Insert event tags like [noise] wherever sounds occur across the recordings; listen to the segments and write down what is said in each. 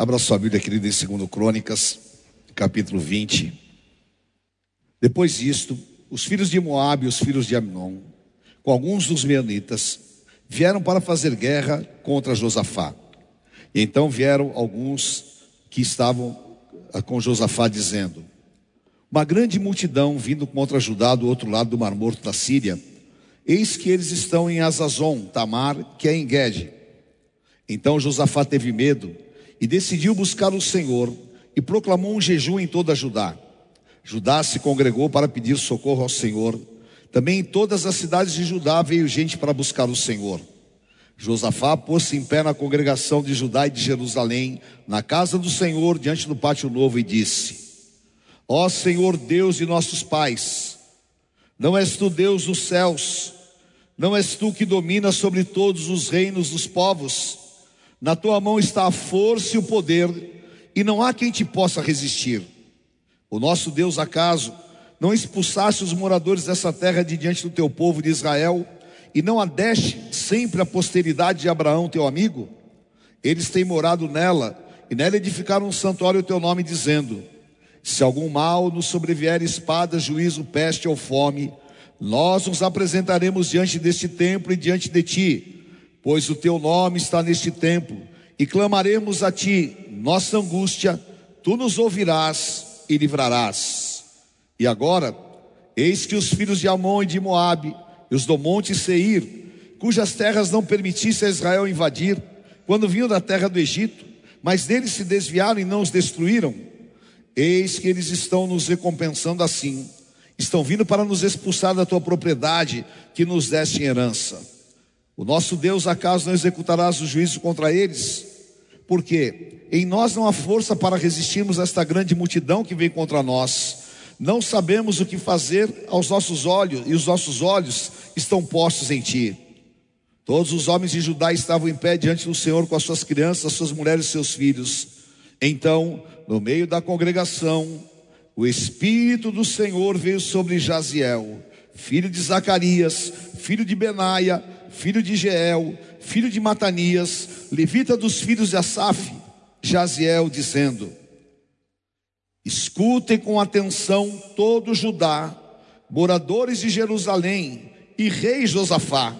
Abra sua Bíblia, querida, em 2 Crônicas, capítulo 20. Depois disto, os filhos de Moabe e os filhos de Amnon, com alguns dos meonitas, vieram para fazer guerra contra Josafá. E então vieram alguns que estavam ah, com Josafá dizendo: Uma grande multidão vindo contra Judá do outro lado do Mar Morto da Síria. Eis que eles estão em Azazon, Tamar, que é em Guede. Então Josafá teve medo e decidiu buscar o Senhor e proclamou um jejum em toda Judá. Judá se congregou para pedir socorro ao Senhor. Também em todas as cidades de Judá veio gente para buscar o Senhor. Josafá pôs-se em pé na congregação de Judá e de Jerusalém, na casa do Senhor, diante do pátio novo, e disse: Ó Senhor Deus de nossos pais, não és tu Deus dos céus, não és tu que dominas sobre todos os reinos dos povos, na tua mão está a força e o poder, e não há quem te possa resistir. O nosso Deus, acaso, não expulsasse os moradores dessa terra de diante do teu povo de Israel, e não adeste sempre a posteridade de Abraão, teu amigo? Eles têm morado nela, e nela edificaram um santuário ao teu nome, dizendo: Se algum mal nos sobrevier espada, juízo, peste ou fome, nós nos apresentaremos diante deste templo e diante de ti pois o teu nome está neste templo, e clamaremos a ti, nossa angústia, tu nos ouvirás e livrarás. E agora, eis que os filhos de Amon e de Moabe, e os do monte Seir, cujas terras não permitisse a Israel invadir, quando vinham da terra do Egito, mas deles se desviaram e não os destruíram, eis que eles estão nos recompensando assim, estão vindo para nos expulsar da tua propriedade que nos deste em herança. O nosso Deus acaso não executará o juízo contra eles? Porque em nós não há força para resistirmos a esta grande multidão que vem contra nós. Não sabemos o que fazer aos nossos olhos, e os nossos olhos estão postos em ti. Todos os homens de Judá estavam em pé diante do Senhor com as suas crianças, suas mulheres e seus filhos. Então, no meio da congregação, o Espírito do Senhor veio sobre Jaziel, filho de Zacarias, filho de Benaia, filho de Jeel, filho de Matanias, levita dos filhos de Asaf, Jaziel, dizendo: Escutem com atenção todo Judá, moradores de Jerusalém e rei Josafá.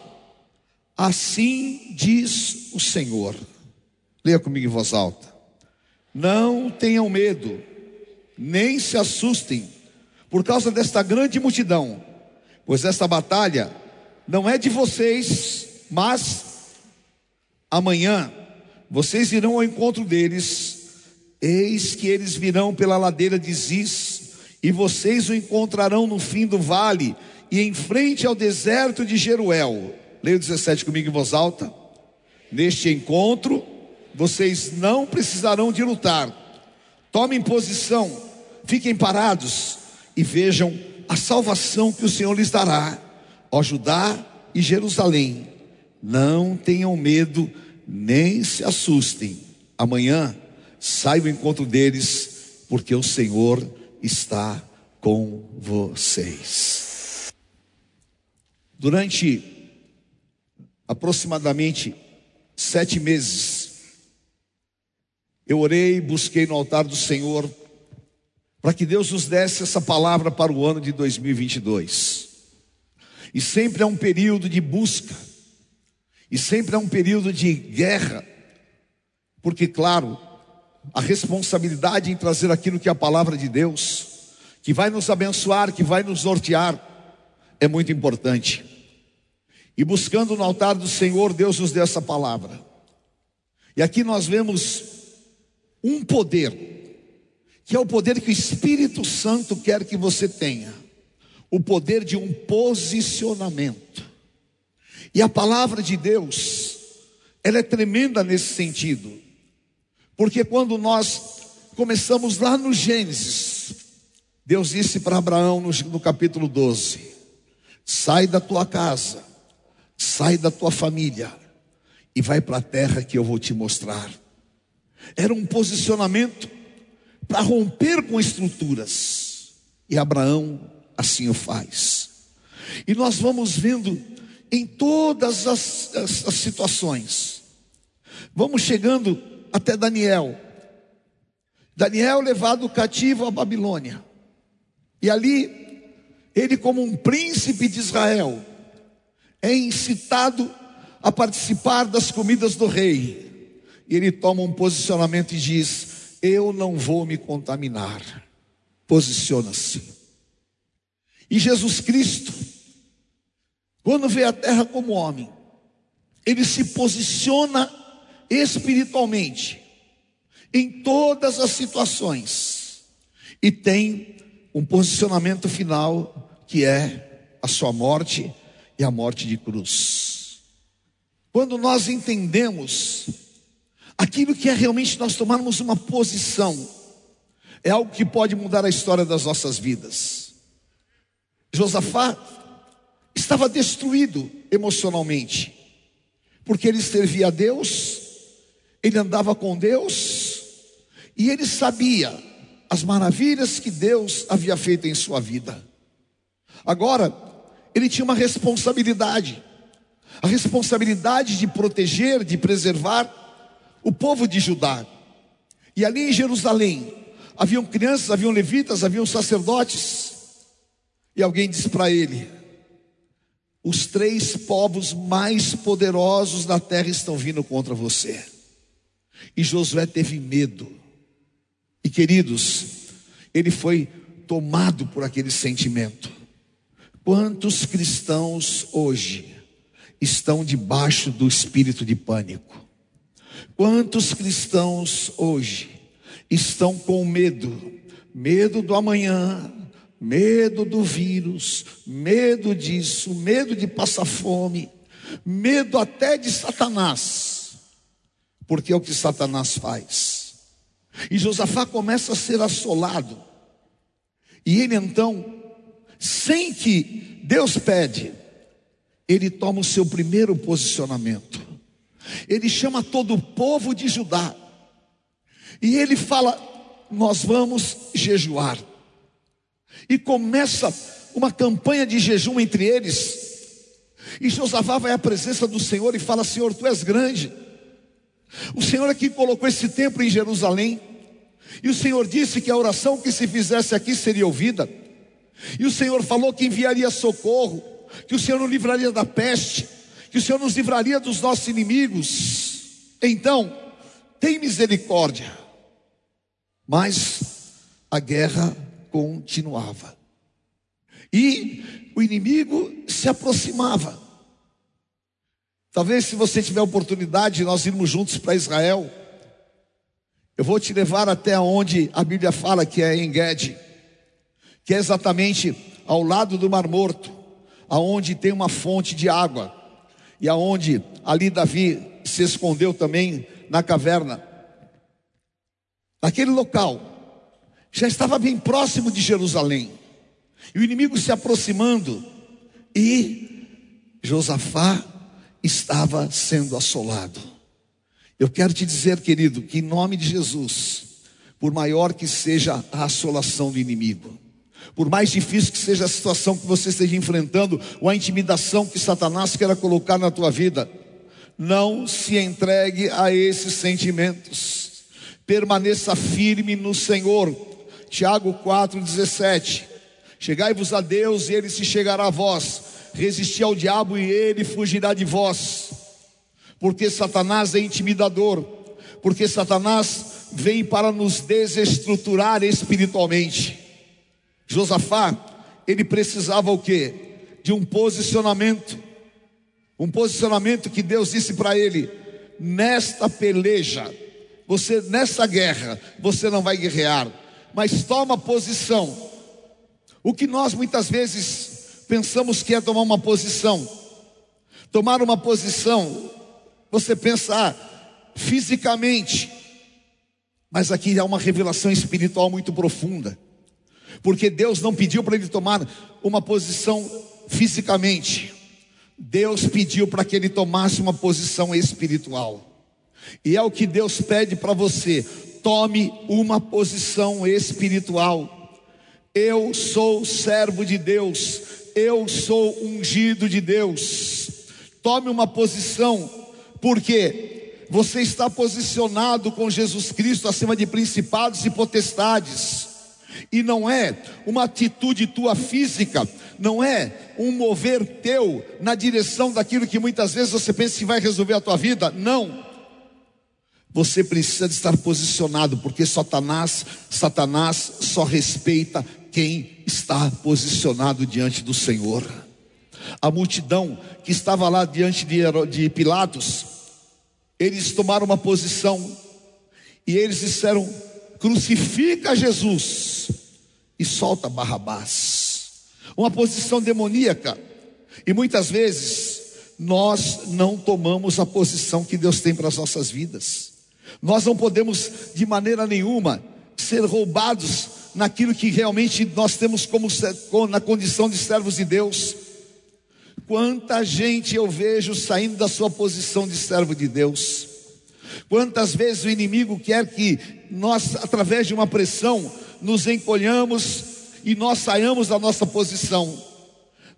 Assim diz o Senhor. Leia comigo em voz alta. Não tenham medo, nem se assustem por causa desta grande multidão, pois esta batalha não é de vocês, mas amanhã vocês irão ao encontro deles. Eis que eles virão pela ladeira de Ziz, e vocês o encontrarão no fim do vale e em frente ao deserto de Jeruel. Leia o 17 comigo em voz alta. Neste encontro, vocês não precisarão de lutar. Tomem posição, fiquem parados e vejam a salvação que o Senhor lhes dará ó Judá e Jerusalém, não tenham medo, nem se assustem. Amanhã saia o encontro deles, porque o Senhor está com vocês. Durante aproximadamente sete meses, eu orei e busquei no altar do Senhor para que Deus nos desse essa palavra para o ano de 2022. E sempre é um período de busca. E sempre é um período de guerra. Porque, claro, a responsabilidade em trazer aquilo que é a palavra de Deus, que vai nos abençoar, que vai nos nortear, é muito importante. E buscando no altar do Senhor, Deus nos deu essa palavra. E aqui nós vemos um poder, que é o poder que o Espírito Santo quer que você tenha o poder de um posicionamento. E a palavra de Deus, ela é tremenda nesse sentido. Porque quando nós começamos lá no Gênesis, Deus disse para Abraão no, no capítulo 12: sai da tua casa, sai da tua família e vai para a terra que eu vou te mostrar. Era um posicionamento para romper com estruturas. E Abraão assim o faz. E nós vamos vendo em todas as, as, as situações. Vamos chegando até Daniel. Daniel levado cativo à Babilônia. E ali, ele, como um príncipe de Israel, é incitado a participar das comidas do rei. E ele toma um posicionamento e diz: Eu não vou me contaminar. Posiciona-se. E Jesus Cristo, quando vê a terra como homem, ele se posiciona espiritualmente em todas as situações e tem um posicionamento final que é a sua morte e a morte de cruz. Quando nós entendemos aquilo que é realmente nós tomarmos uma posição, é algo que pode mudar a história das nossas vidas. Josafá estava destruído emocionalmente, porque ele servia a Deus, ele andava com Deus, e ele sabia as maravilhas que Deus havia feito em sua vida. Agora, ele tinha uma responsabilidade, a responsabilidade de proteger, de preservar o povo de Judá. E ali em Jerusalém, haviam crianças, haviam levitas, haviam sacerdotes. E alguém disse para ele: Os três povos mais poderosos da terra estão vindo contra você. E Josué teve medo. E queridos, ele foi tomado por aquele sentimento. Quantos cristãos hoje estão debaixo do espírito de pânico? Quantos cristãos hoje estão com medo? Medo do amanhã, medo do vírus, medo disso, medo de passar fome, medo até de Satanás, porque é o que Satanás faz. E Josafá começa a ser assolado, e ele então sem que Deus pede, ele toma o seu primeiro posicionamento. Ele chama todo o povo de Judá. E ele fala: Nós vamos jejuar. E começa uma campanha de jejum entre eles. E Josafá vai à presença do Senhor e fala: Senhor, tu és grande. O Senhor é colocou esse templo em Jerusalém. E o Senhor disse que a oração que se fizesse aqui seria ouvida. E o Senhor falou que enviaria socorro, que o Senhor nos livraria da peste, que o Senhor nos livraria dos nossos inimigos. Então, tem misericórdia. Mas a guerra continuava. E o inimigo se aproximava. Talvez se você tiver oportunidade de nós irmos juntos para Israel, eu vou te levar até onde a Bíblia fala que é em Guede que é exatamente ao lado do Mar Morto, aonde tem uma fonte de água, e aonde ali Davi se escondeu também na caverna. Naquele local, já estava bem próximo de Jerusalém, e o inimigo se aproximando, e Josafá estava sendo assolado. Eu quero te dizer, querido, que em nome de Jesus, por maior que seja a assolação do inimigo, por mais difícil que seja a situação que você esteja enfrentando, ou a intimidação que Satanás queira colocar na tua vida, não se entregue a esses sentimentos. Permaneça firme no Senhor. Tiago 4:17. Chegai-vos a Deus e ele se chegará a vós. Resisti ao diabo e ele fugirá de vós. Porque Satanás é intimidador, porque Satanás vem para nos desestruturar espiritualmente. Josafá, ele precisava o quê? De um posicionamento. Um posicionamento que Deus disse para ele: nesta peleja, você nessa guerra, você não vai guerrear, mas toma posição. O que nós muitas vezes pensamos que é tomar uma posição. Tomar uma posição, você pensa ah, fisicamente, mas aqui há uma revelação espiritual muito profunda. Porque Deus não pediu para ele tomar uma posição fisicamente, Deus pediu para que ele tomasse uma posição espiritual, e é o que Deus pede para você: tome uma posição espiritual. Eu sou servo de Deus, eu sou ungido de Deus. Tome uma posição, porque você está posicionado com Jesus Cristo acima de principados e potestades. E não é uma atitude tua física, não é um mover teu na direção daquilo que muitas vezes você pensa que vai resolver a tua vida. Não. Você precisa de estar posicionado, porque Satanás, Satanás só respeita quem está posicionado diante do Senhor. A multidão que estava lá diante de, Pilatos, eles tomaram uma posição e eles disseram: crucifica Jesus e solta Barrabás. Uma posição demoníaca. E muitas vezes nós não tomamos a posição que Deus tem para as nossas vidas. Nós não podemos de maneira nenhuma ser roubados naquilo que realmente nós temos como na condição de servos de Deus. Quanta gente eu vejo saindo da sua posição de servo de Deus. Quantas vezes o inimigo quer que nós, através de uma pressão, nos encolhamos e nós saiamos da nossa posição.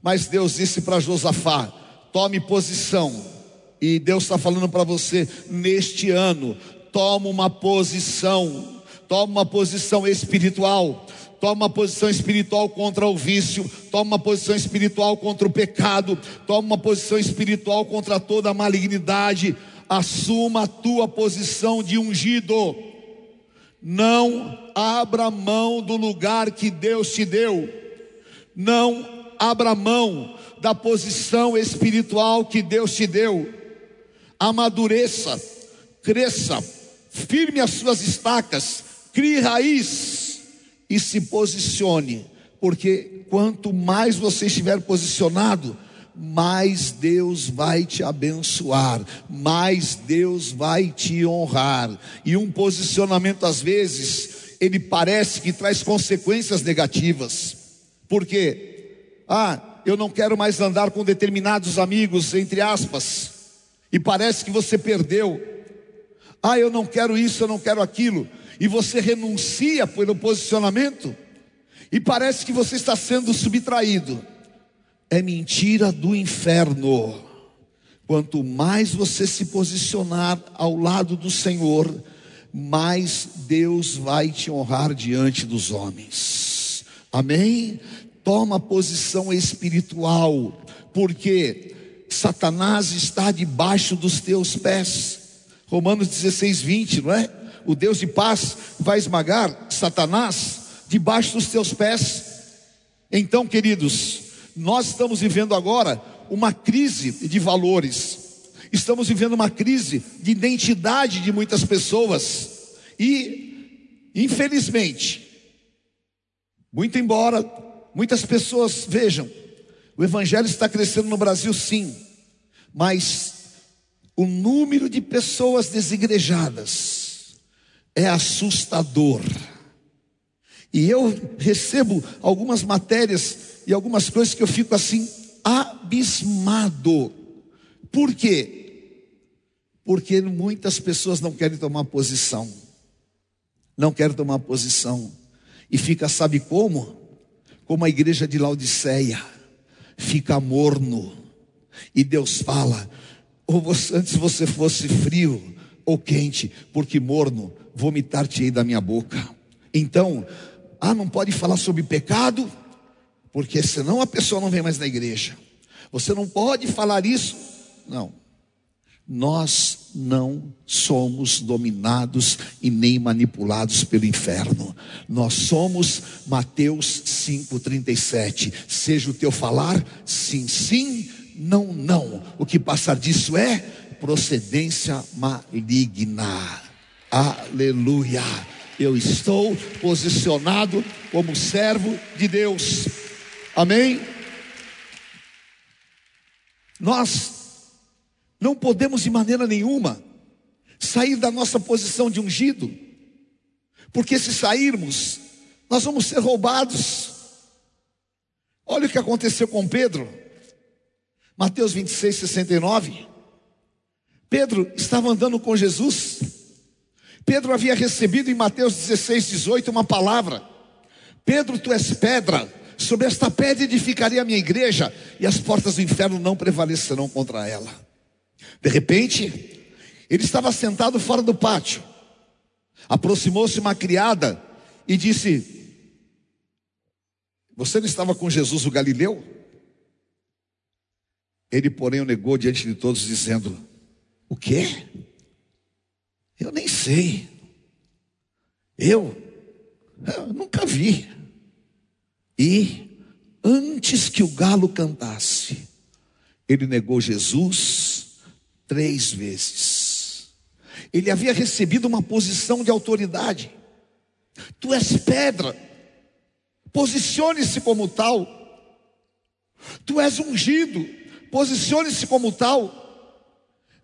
Mas Deus disse para Josafá: tome posição. E Deus está falando para você neste ano: toma uma posição, toma uma posição espiritual, toma uma posição espiritual contra o vício, toma uma posição espiritual contra o pecado, toma uma posição espiritual contra toda a malignidade. Assuma a tua posição de ungido. Não abra mão do lugar que Deus te deu. Não abra mão da posição espiritual que Deus te deu. Amadureça, cresça, firme as suas estacas, crie raiz e se posicione, porque quanto mais você estiver posicionado, mais Deus vai te abençoar, mais Deus vai te honrar. E um posicionamento, às vezes, ele parece que traz consequências negativas. Por quê? Ah, eu não quero mais andar com determinados amigos, entre aspas, e parece que você perdeu. Ah, eu não quero isso, eu não quero aquilo e você renuncia pelo posicionamento, e parece que você está sendo subtraído. É mentira do inferno. Quanto mais você se posicionar ao lado do Senhor, mais Deus vai te honrar diante dos homens. Amém? Toma posição espiritual, porque Satanás está debaixo dos teus pés. Romanos 16, 20, não é? o Deus de paz, vai esmagar Satanás debaixo dos teus pés. Então, queridos, nós estamos vivendo agora uma crise de valores, estamos vivendo uma crise de identidade de muitas pessoas, e, infelizmente, muito embora muitas pessoas vejam, o Evangelho está crescendo no Brasil, sim, mas o número de pessoas desigrejadas, é assustador. E eu recebo algumas matérias e algumas coisas que eu fico assim abismado. Por quê? Porque muitas pessoas não querem tomar posição. Não querem tomar posição. E fica, sabe como? Como a igreja de Laodiceia. Fica morno. E Deus fala: ou você, antes você fosse frio ou quente, porque morno vomitar-te-ei da minha boca. Então, ah, não pode falar sobre pecado, porque senão a pessoa não vem mais na igreja. Você não pode falar isso. Não. Nós não somos dominados e nem manipulados pelo inferno. Nós somos Mateus 5:37. Seja o teu falar sim, sim, não, não. O que passar disso é procedência maligna. Aleluia. Eu estou posicionado como servo de Deus. Amém? Nós não podemos de maneira nenhuma sair da nossa posição de ungido, porque se sairmos, nós vamos ser roubados. Olha o que aconteceu com Pedro, Mateus 26, 69. Pedro estava andando com Jesus, Pedro havia recebido em Mateus 16, 18 uma palavra: Pedro, tu és pedra, sobre esta pedra edificaria a minha igreja, e as portas do inferno não prevalecerão contra ela. De repente, Ele estava sentado fora do pátio. Aproximou-se uma criada e disse: Você não estava com Jesus o Galileu? Ele, porém, o negou diante de todos, dizendo: O quê? Eu nem sei. Eu, eu nunca vi. E antes que o galo cantasse, ele negou Jesus três vezes. Ele havia recebido uma posição de autoridade. Tu és pedra, posicione-se como tal. Tu és ungido, posicione-se como tal.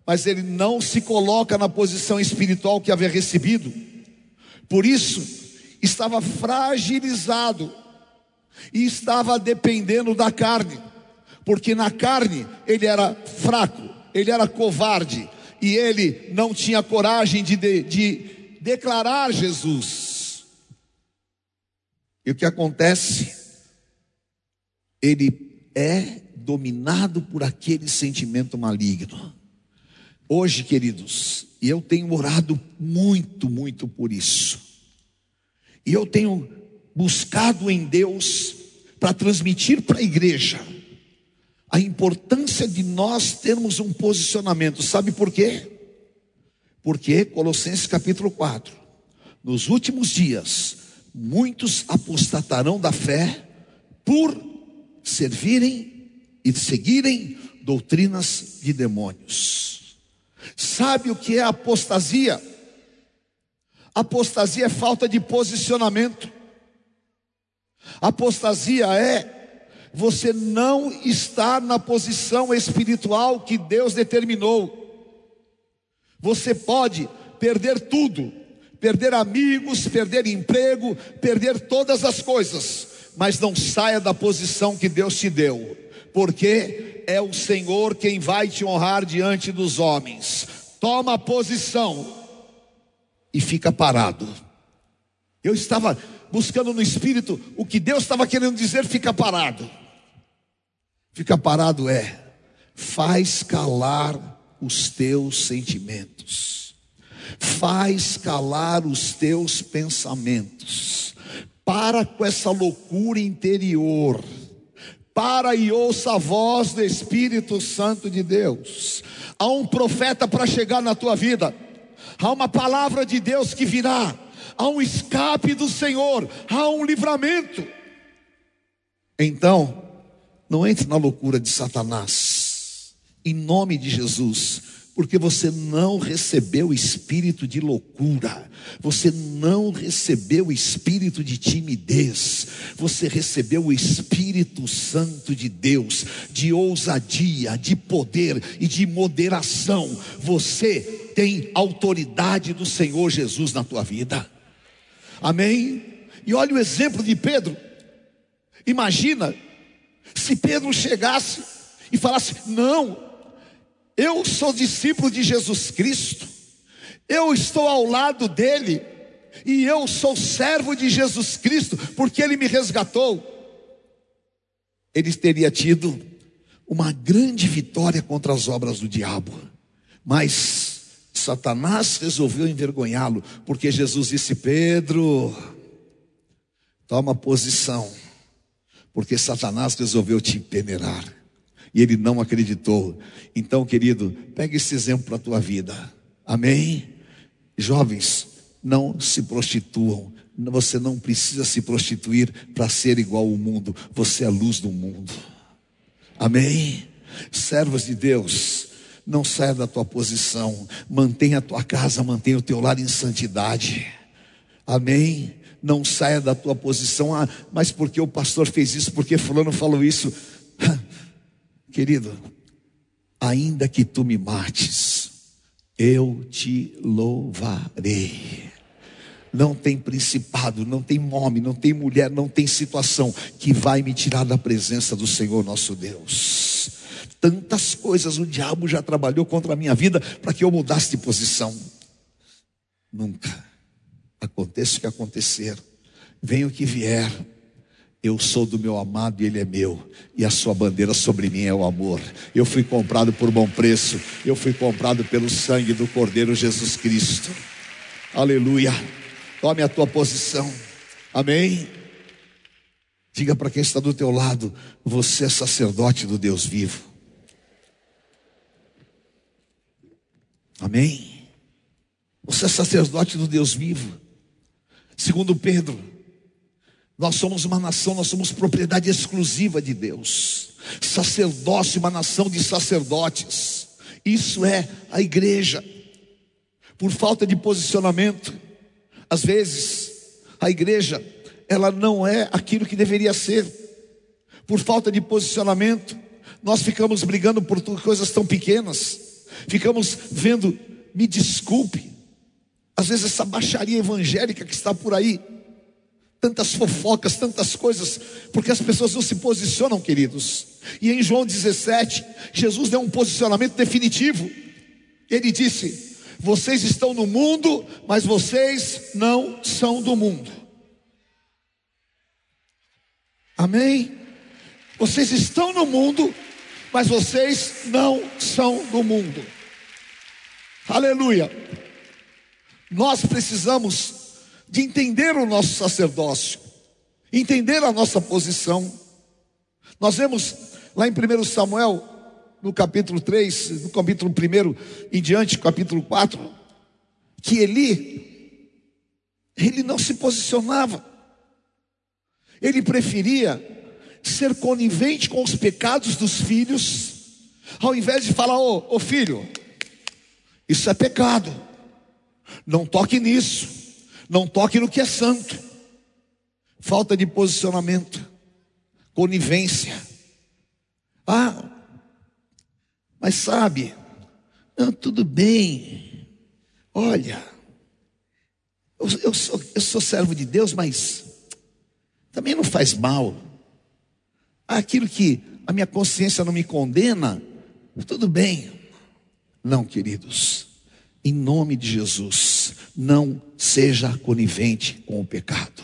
Mas ele não se coloca na posição espiritual que havia recebido. Por isso, estava fragilizado e estava dependendo da carne, porque na carne ele era fraco, ele era covarde e ele não tinha coragem de, de, de declarar Jesus. E o que acontece? Ele é dominado por aquele sentimento maligno. Hoje, queridos, e eu tenho orado muito, muito por isso. E eu tenho buscado em Deus para transmitir para a igreja a importância de nós termos um posicionamento. Sabe por quê? Porque Colossenses capítulo 4, nos últimos dias, muitos apostatarão da fé por servirem e seguirem doutrinas de demônios. Sabe o que é apostasia? Apostasia é falta de posicionamento. Apostasia é você não estar na posição espiritual que Deus determinou. Você pode perder tudo, perder amigos, perder emprego, perder todas as coisas, mas não saia da posição que Deus te deu, porque é o Senhor quem vai te honrar diante dos homens. Toma posição e fica parado. Eu estava buscando no espírito o que Deus estava querendo dizer, fica parado. Fica parado é faz calar os teus sentimentos. Faz calar os teus pensamentos. Para com essa loucura interior. Para e ouça a voz do Espírito Santo de Deus. Há um profeta para chegar na tua vida. Há uma palavra de Deus que virá há um escape do Senhor, há um livramento. Então, não entre na loucura de Satanás, em nome de Jesus, porque você não recebeu espírito de loucura, você não recebeu espírito de timidez, você recebeu o Espírito Santo de Deus, de ousadia, de poder e de moderação. Você tem autoridade do Senhor Jesus na tua vida. Amém? E olha o exemplo de Pedro. Imagina se Pedro chegasse e falasse: Não, eu sou discípulo de Jesus Cristo, eu estou ao lado dele, e eu sou servo de Jesus Cristo, porque ele me resgatou. Ele teria tido uma grande vitória contra as obras do diabo, mas Satanás resolveu envergonhá-lo, porque Jesus disse: Pedro, toma posição, porque Satanás resolveu te peneirar, e ele não acreditou. Então, querido, pega esse exemplo para a tua vida, amém? Jovens, não se prostituam, você não precisa se prostituir para ser igual ao mundo, você é a luz do mundo, amém? Servos de Deus, não saia da tua posição. Mantenha a tua casa, mantenha o teu lar em santidade. Amém? Não saia da tua posição. Ah, mas porque o pastor fez isso? Porque fulano falou isso? [laughs] Querido, ainda que tu me mates, eu te louvarei. Não tem principado, não tem nome, não tem mulher, não tem situação que vai me tirar da presença do Senhor nosso Deus. Tantas coisas o diabo já trabalhou contra a minha vida para que eu mudasse de posição. Nunca. Aconteça o que acontecer, venha o que vier, Eu sou do meu amado e ele é meu, e a sua bandeira sobre mim é o amor. Eu fui comprado por bom preço, eu fui comprado pelo sangue do Cordeiro Jesus Cristo. Aleluia. Tome a tua posição. Amém. Diga para quem está do teu lado: você é sacerdote do Deus vivo. Amém. Você é sacerdote do Deus vivo. Segundo Pedro, nós somos uma nação, nós somos propriedade exclusiva de Deus. Sacerdócio, uma nação de sacerdotes. Isso é a igreja. Por falta de posicionamento, às vezes a igreja ela não é aquilo que deveria ser. Por falta de posicionamento, nós ficamos brigando por coisas tão pequenas. Ficamos vendo, me desculpe, às vezes essa baixaria evangélica que está por aí, tantas fofocas, tantas coisas, porque as pessoas não se posicionam, queridos. E em João 17, Jesus deu um posicionamento definitivo. Ele disse: Vocês estão no mundo, mas vocês não são do mundo. Amém? Vocês estão no mundo, mas vocês não são do mundo. Aleluia. Nós precisamos de entender o nosso sacerdócio, entender a nossa posição. Nós vemos lá em 1 Samuel, no capítulo 3, no capítulo 1 em diante, capítulo 4, que Eli, ele não se posicionava, ele preferia ser conivente com os pecados dos filhos, ao invés de falar, ô, ô filho, isso é pecado, não toque nisso. Não toque no que é santo. Falta de posicionamento. Conivência. Ah, mas sabe, não, tudo bem. Olha, eu, eu, sou, eu sou servo de Deus, mas também não faz mal. Aquilo que a minha consciência não me condena, tudo bem. Não, queridos, em nome de Jesus não seja conivente com o pecado.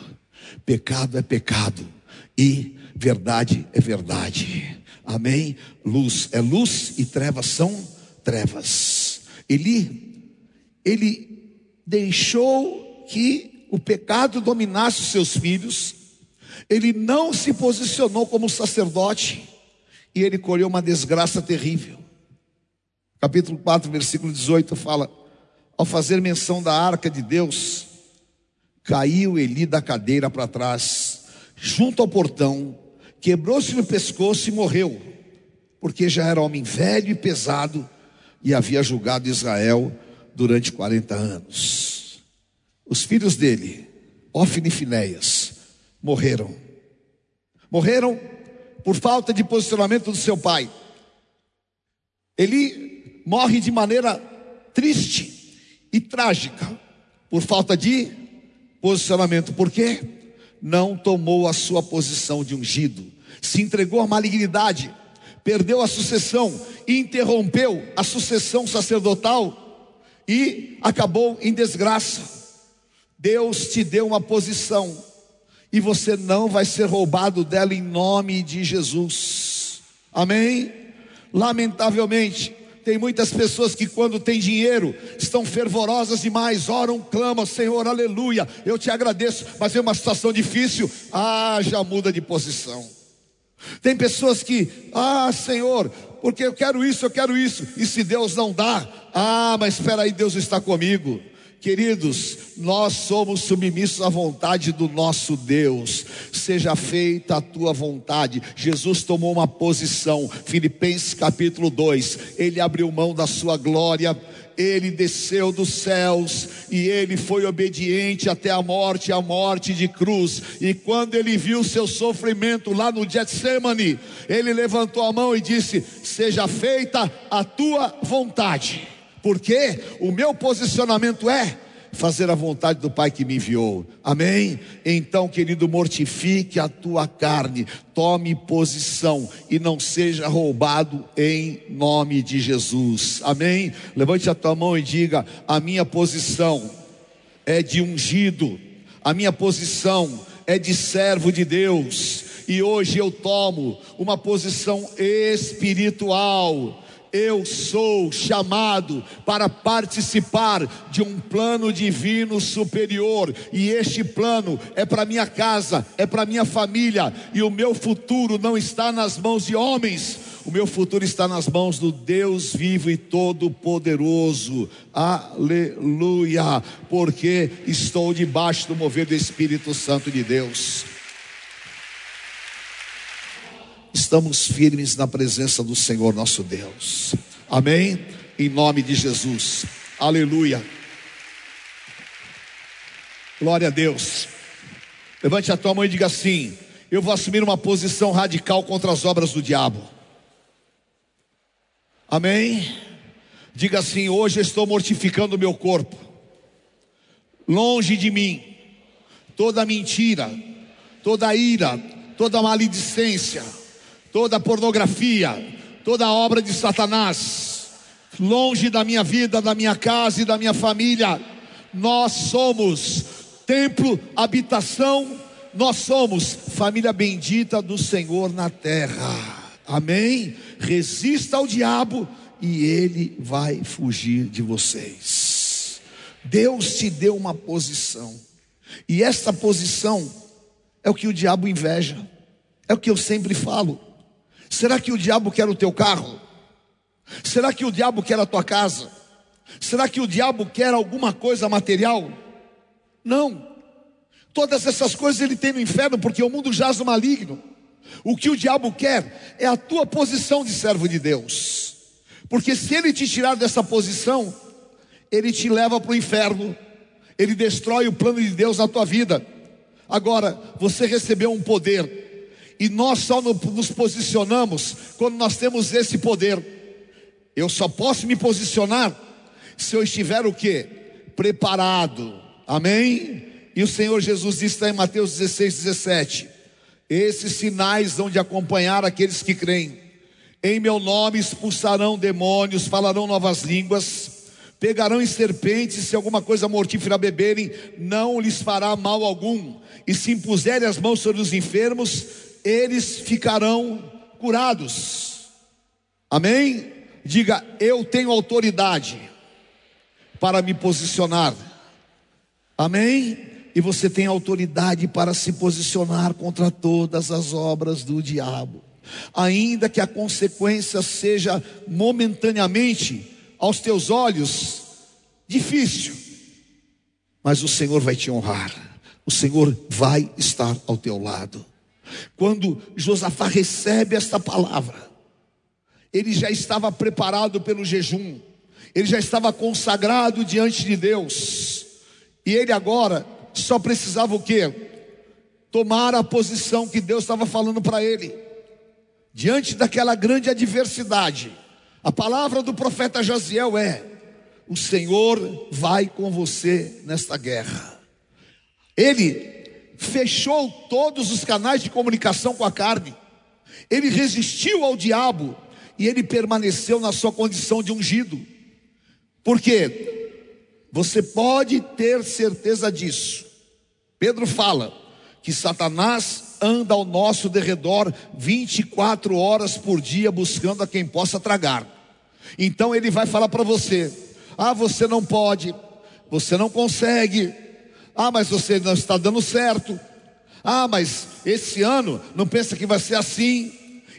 Pecado é pecado e verdade é verdade. Amém? Luz é luz e trevas são trevas. Ele, ele deixou que o pecado dominasse os seus filhos. Ele não se posicionou como sacerdote e ele colheu uma desgraça terrível. Capítulo 4, versículo 18 fala: ao fazer menção da arca de Deus, caiu Eli da cadeira para trás, junto ao portão, quebrou-se no pescoço e morreu, porque já era homem velho e pesado e havia julgado Israel durante 40 anos. Os filhos dele, Ofne e Finéias, morreram. Morreram por falta de posicionamento do seu pai. Ele morre de maneira triste e trágica por falta de posicionamento. Por quê? Não tomou a sua posição de ungido, se entregou à malignidade, perdeu a sucessão, interrompeu a sucessão sacerdotal e acabou em desgraça. Deus te deu uma posição e você não vai ser roubado dela em nome de Jesus. Amém? Lamentavelmente, tem muitas pessoas que, quando têm dinheiro, estão fervorosas demais, oram, clamam, Senhor, aleluia, eu te agradeço, mas é uma situação difícil, ah, já muda de posição. Tem pessoas que, ah, Senhor, porque eu quero isso, eu quero isso, e se Deus não dá, ah, mas espera aí, Deus está comigo. Queridos, nós somos submissos à vontade do nosso Deus. Seja feita a tua vontade. Jesus tomou uma posição. Filipenses capítulo 2. Ele abriu mão da sua glória ele desceu dos céus e ele foi obediente até a morte, a morte de cruz. E quando ele viu seu sofrimento lá no Getsemane, ele levantou a mão e disse: Seja feita a tua vontade porque o meu posicionamento é fazer a vontade do Pai que me enviou. Amém? Então, querido, mortifique a tua carne, tome posição e não seja roubado em nome de Jesus. Amém? Levante a tua mão e diga: a minha posição é de ungido, a minha posição é de servo de Deus e hoje eu tomo uma posição espiritual eu sou chamado para participar de um plano divino superior, e este plano é para minha casa, é para minha família, e o meu futuro não está nas mãos de homens, o meu futuro está nas mãos do Deus vivo e todo-poderoso. Aleluia! Porque estou debaixo do mover do Espírito Santo de Deus estamos firmes na presença do Senhor nosso Deus. Amém? Em nome de Jesus. Aleluia. Glória a Deus. Levante a tua mão e diga assim: Eu vou assumir uma posição radical contra as obras do diabo. Amém? Diga assim: Hoje estou mortificando o meu corpo. Longe de mim toda mentira, toda ira, toda maledicência toda pornografia, toda obra de Satanás, longe da minha vida, da minha casa e da minha família. Nós somos templo, habitação, nós somos família bendita do Senhor na terra. Amém? Resista ao diabo e ele vai fugir de vocês. Deus te deu uma posição, e essa posição é o que o diabo inveja, é o que eu sempre falo. Será que o diabo quer o teu carro? Será que o diabo quer a tua casa? Será que o diabo quer alguma coisa material? Não. Todas essas coisas ele tem no inferno, porque o mundo jaz no maligno. O que o diabo quer é a tua posição de servo de Deus. Porque se ele te tirar dessa posição, ele te leva para o inferno, ele destrói o plano de Deus na tua vida. Agora, você recebeu um poder e nós só nos posicionamos quando nós temos esse poder. Eu só posso me posicionar se eu estiver o que? Preparado. Amém? E o Senhor Jesus disse em Mateus 16, 17: Esses sinais vão de acompanhar aqueles que creem. Em meu nome expulsarão demônios, falarão novas línguas, pegarão em serpentes, se alguma coisa mortífera beberem, não lhes fará mal algum. E se impuserem as mãos sobre os enfermos, eles ficarão curados. Amém? Diga, eu tenho autoridade para me posicionar. Amém? E você tem autoridade para se posicionar contra todas as obras do diabo. Ainda que a consequência seja momentaneamente aos teus olhos difícil, mas o Senhor vai te honrar. O Senhor vai estar ao teu lado. Quando Josafá recebe esta palavra, ele já estava preparado pelo jejum, ele já estava consagrado diante de Deus, e ele agora só precisava o quê? Tomar a posição que Deus estava falando para ele, diante daquela grande adversidade. A palavra do profeta Jaziel é: O Senhor vai com você nesta guerra. Ele fechou todos os canais de comunicação com a carne. Ele resistiu ao diabo e ele permaneceu na sua condição de ungido. Por quê? Você pode ter certeza disso. Pedro fala que Satanás anda ao nosso derredor 24 horas por dia buscando a quem possa tragar. Então ele vai falar para você: "Ah, você não pode, você não consegue, ah, mas você não está dando certo. Ah, mas esse ano não pensa que vai ser assim.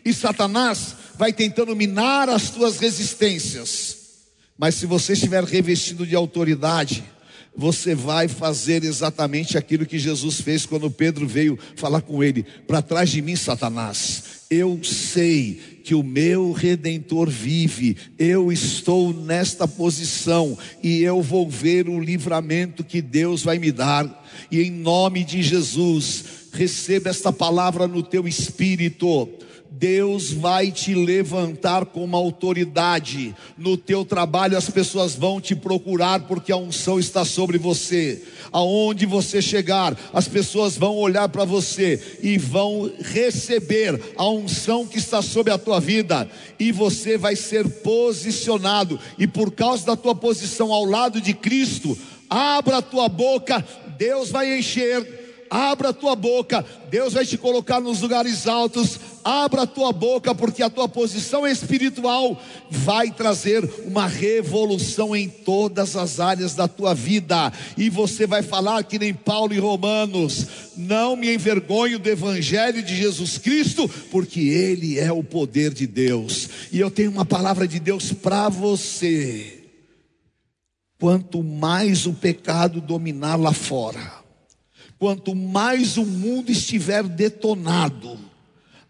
E Satanás vai tentando minar as tuas resistências. Mas se você estiver revestido de autoridade, você vai fazer exatamente aquilo que Jesus fez quando Pedro veio falar com ele: para trás de mim, Satanás. Eu sei que o meu redentor vive, eu estou nesta posição e eu vou ver o livramento que Deus vai me dar, e em nome de Jesus, receba esta palavra no teu espírito. Deus vai te levantar com uma autoridade. No teu trabalho as pessoas vão te procurar porque a unção está sobre você. Aonde você chegar, as pessoas vão olhar para você e vão receber a unção que está sobre a tua vida e você vai ser posicionado e por causa da tua posição ao lado de Cristo, abra a tua boca, Deus vai encher abra a tua boca. Deus vai te colocar nos lugares altos. Abra a tua boca, porque a tua posição espiritual vai trazer uma revolução em todas as áreas da tua vida. E você vai falar que nem Paulo em Romanos: não me envergonho do Evangelho de Jesus Cristo, porque Ele é o poder de Deus. E eu tenho uma palavra de Deus para você. Quanto mais o pecado dominar lá fora, quanto mais o mundo estiver detonado,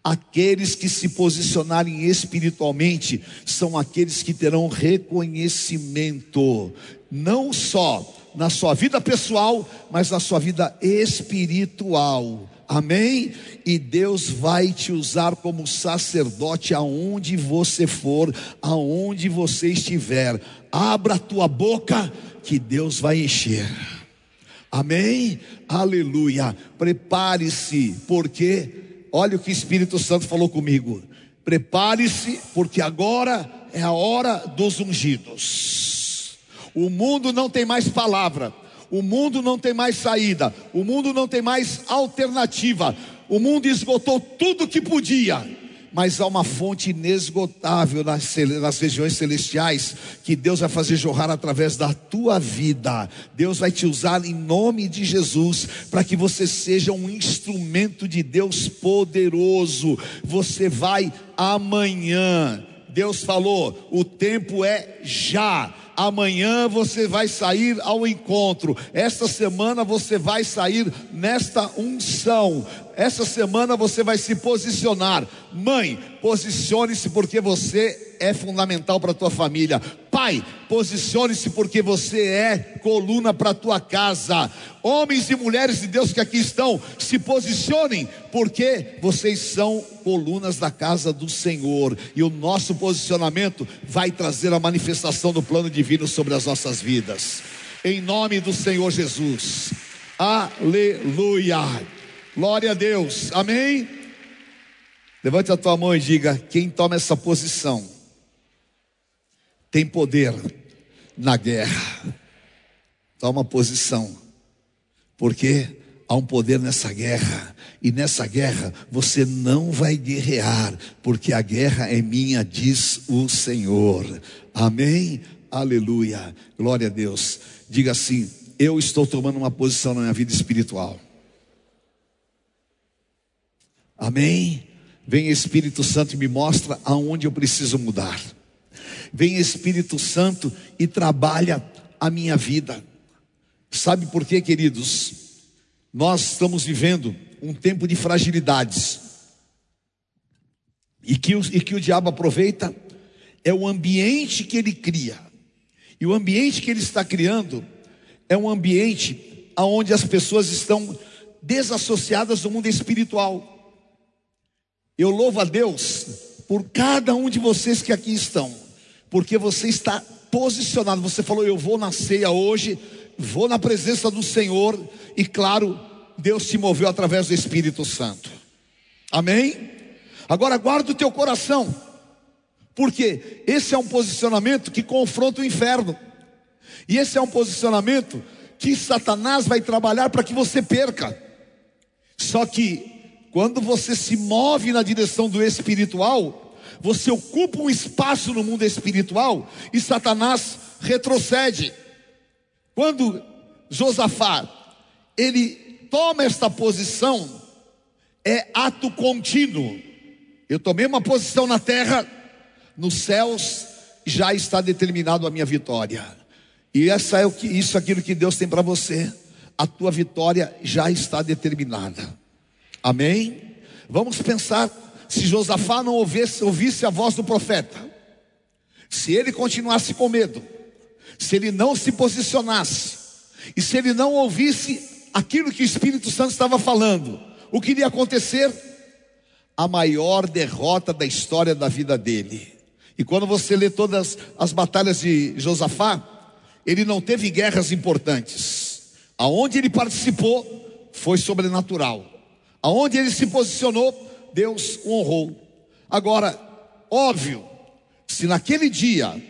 aqueles que se posicionarem espiritualmente são aqueles que terão reconhecimento, não só na sua vida pessoal, mas na sua vida espiritual. Amém? E Deus vai te usar como sacerdote aonde você for, aonde você estiver. Abra a tua boca que Deus vai encher. Amém? Aleluia. Prepare-se, porque olha o que o Espírito Santo falou comigo. Prepare-se, porque agora é a hora dos ungidos. O mundo não tem mais palavra. O mundo não tem mais saída, o mundo não tem mais alternativa. O mundo esgotou tudo que podia mas há uma fonte inesgotável nas, nas, regiões celestiais que Deus vai fazer jorrar através da tua vida. Deus vai te usar em nome de Jesus para que você seja um instrumento de Deus poderoso. Você vai amanhã. Deus falou: o tempo é já amanhã você vai sair ao encontro, esta semana você vai sair nesta unção, essa semana você vai se posicionar. Mãe, posicione-se porque você é fundamental para a tua família. Pai, posicione-se porque você é coluna para a tua casa. Homens e mulheres de Deus que aqui estão, se posicionem porque vocês são colunas da casa do Senhor. E o nosso posicionamento vai trazer a manifestação do plano divino sobre as nossas vidas. Em nome do Senhor Jesus. Aleluia. Glória a Deus. Amém. Levante a tua mão e diga: quem toma essa posição tem poder na guerra. Toma posição, porque há um poder nessa guerra, e nessa guerra você não vai guerrear, porque a guerra é minha, diz o Senhor. Amém? Aleluia. Glória a Deus. Diga assim: eu estou tomando uma posição na minha vida espiritual. Amém? Vem Espírito Santo e me mostra aonde eu preciso mudar. Vem Espírito Santo e trabalha a minha vida. Sabe por quê, queridos? Nós estamos vivendo um tempo de fragilidades. E que, o, e que o diabo aproveita é o ambiente que ele cria. E o ambiente que ele está criando é um ambiente onde as pessoas estão desassociadas do mundo espiritual. Eu louvo a Deus por cada um de vocês que aqui estão, porque você está posicionado. Você falou: Eu vou na ceia hoje, vou na presença do Senhor, e claro, Deus te moveu através do Espírito Santo. Amém? Agora guarda o teu coração, porque esse é um posicionamento que confronta o inferno, e esse é um posicionamento que Satanás vai trabalhar para que você perca. Só que quando você se move na direção do espiritual, você ocupa um espaço no mundo espiritual e Satanás retrocede. Quando Josafá ele toma esta posição, é ato contínuo. Eu tomei uma posição na terra, nos céus já está determinado a minha vitória. E essa é o que isso é aquilo que Deus tem para você. A tua vitória já está determinada. Amém? Vamos pensar se Josafá não ouvisse, ouvisse a voz do profeta, se ele continuasse com medo, se ele não se posicionasse, e se ele não ouvisse aquilo que o Espírito Santo estava falando, o que iria acontecer? A maior derrota da história da vida dele. E quando você lê todas as batalhas de Josafá, ele não teve guerras importantes. Aonde ele participou foi sobrenatural. Aonde ele se posicionou, Deus o honrou. Agora, óbvio, se naquele dia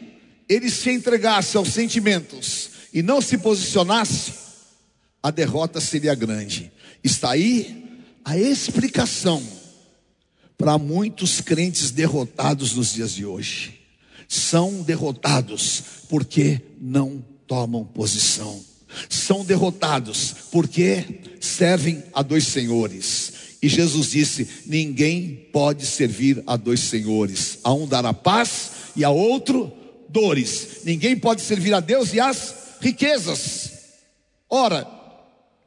ele se entregasse aos sentimentos e não se posicionasse, a derrota seria grande. Está aí a explicação para muitos crentes derrotados nos dias de hoje. São derrotados porque não tomam posição. São derrotados porque servem a dois senhores. E Jesus disse: ninguém pode servir a dois senhores. A um dará paz e a outro dores. Ninguém pode servir a Deus e as riquezas. Ora,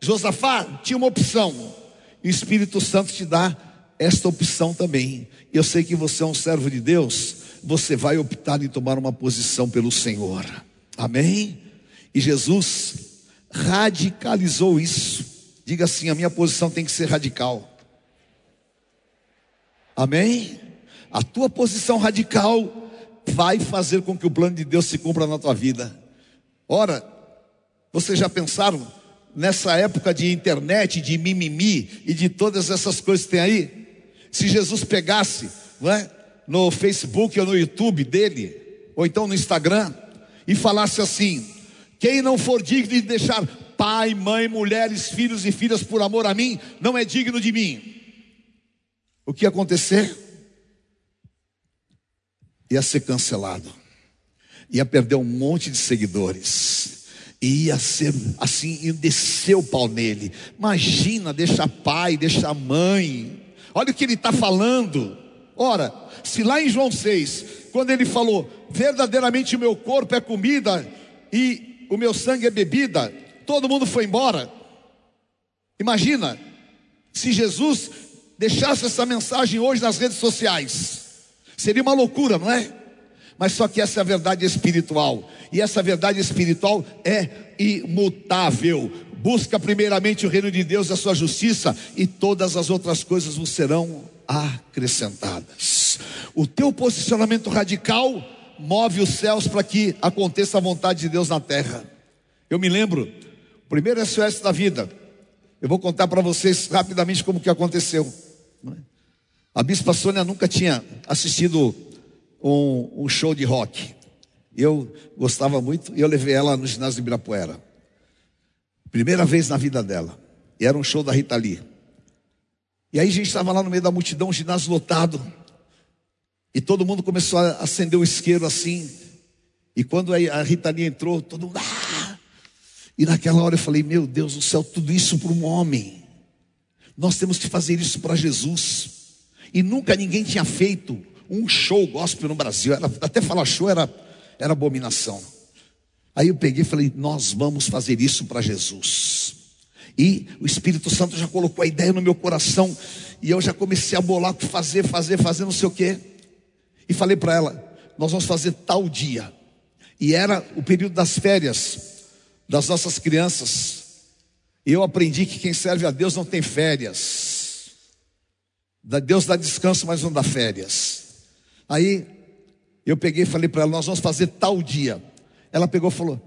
Josafá tinha uma opção. E o Espírito Santo te dá esta opção também. Eu sei que você é um servo de Deus, você vai optar em tomar uma posição pelo Senhor. Amém? E Jesus radicalizou isso. Diga assim: a minha posição tem que ser radical. Amém? A tua posição radical vai fazer com que o plano de Deus se cumpra na tua vida. Ora, vocês já pensaram nessa época de internet, de mimimi e de todas essas coisas que tem aí? Se Jesus pegasse, é, no Facebook ou no YouTube dele, ou então no Instagram, e falasse assim: quem não for digno de deixar pai, mãe, mulheres, filhos e filhas por amor a mim, não é digno de mim. O que ia acontecer? Ia ser cancelado, ia perder um monte de seguidores, ia ser assim, ia descer o pau nele. Imagina, deixar pai, deixar mãe. Olha o que ele está falando. Ora, se lá em João 6, quando ele falou, verdadeiramente o meu corpo é comida e o meu sangue é bebida, todo mundo foi embora. Imagina, se Jesus deixasse essa mensagem hoje nas redes sociais, seria uma loucura, não é? Mas só que essa é a verdade espiritual, e essa verdade espiritual é imutável. Busca primeiramente o reino de Deus a sua justiça, e todas as outras coisas vos serão acrescentadas. O teu posicionamento radical move os céus para que aconteça a vontade de Deus na terra. Eu me lembro, primeiro SOS da vida. Eu vou contar para vocês rapidamente como que aconteceu. A Bispa Sônia nunca tinha assistido um, um show de rock. Eu gostava muito e eu levei ela no ginásio de Ibirapuera. Primeira vez na vida dela. E era um show da Rita Lee. E aí a gente estava lá no meio da multidão, um ginásio lotado. E todo mundo começou a acender o isqueiro assim. E quando a Rita Lee entrou, todo mundo. Ah! E naquela hora eu falei: Meu Deus do céu, tudo isso para um homem. Nós temos que fazer isso para Jesus. E nunca ninguém tinha feito um show gospel no Brasil. Era, até falar show era, era abominação. Aí eu peguei e falei: Nós vamos fazer isso para Jesus. E o Espírito Santo já colocou a ideia no meu coração. E eu já comecei a bolar, fazer, fazer, fazer, não sei o quê. E falei para ela: Nós vamos fazer tal dia. E era o período das férias das nossas crianças. E eu aprendi que quem serve a Deus não tem férias. Deus dá descanso, mas não dá férias. Aí eu peguei e falei para ela: Nós vamos fazer tal dia. Ela pegou e falou: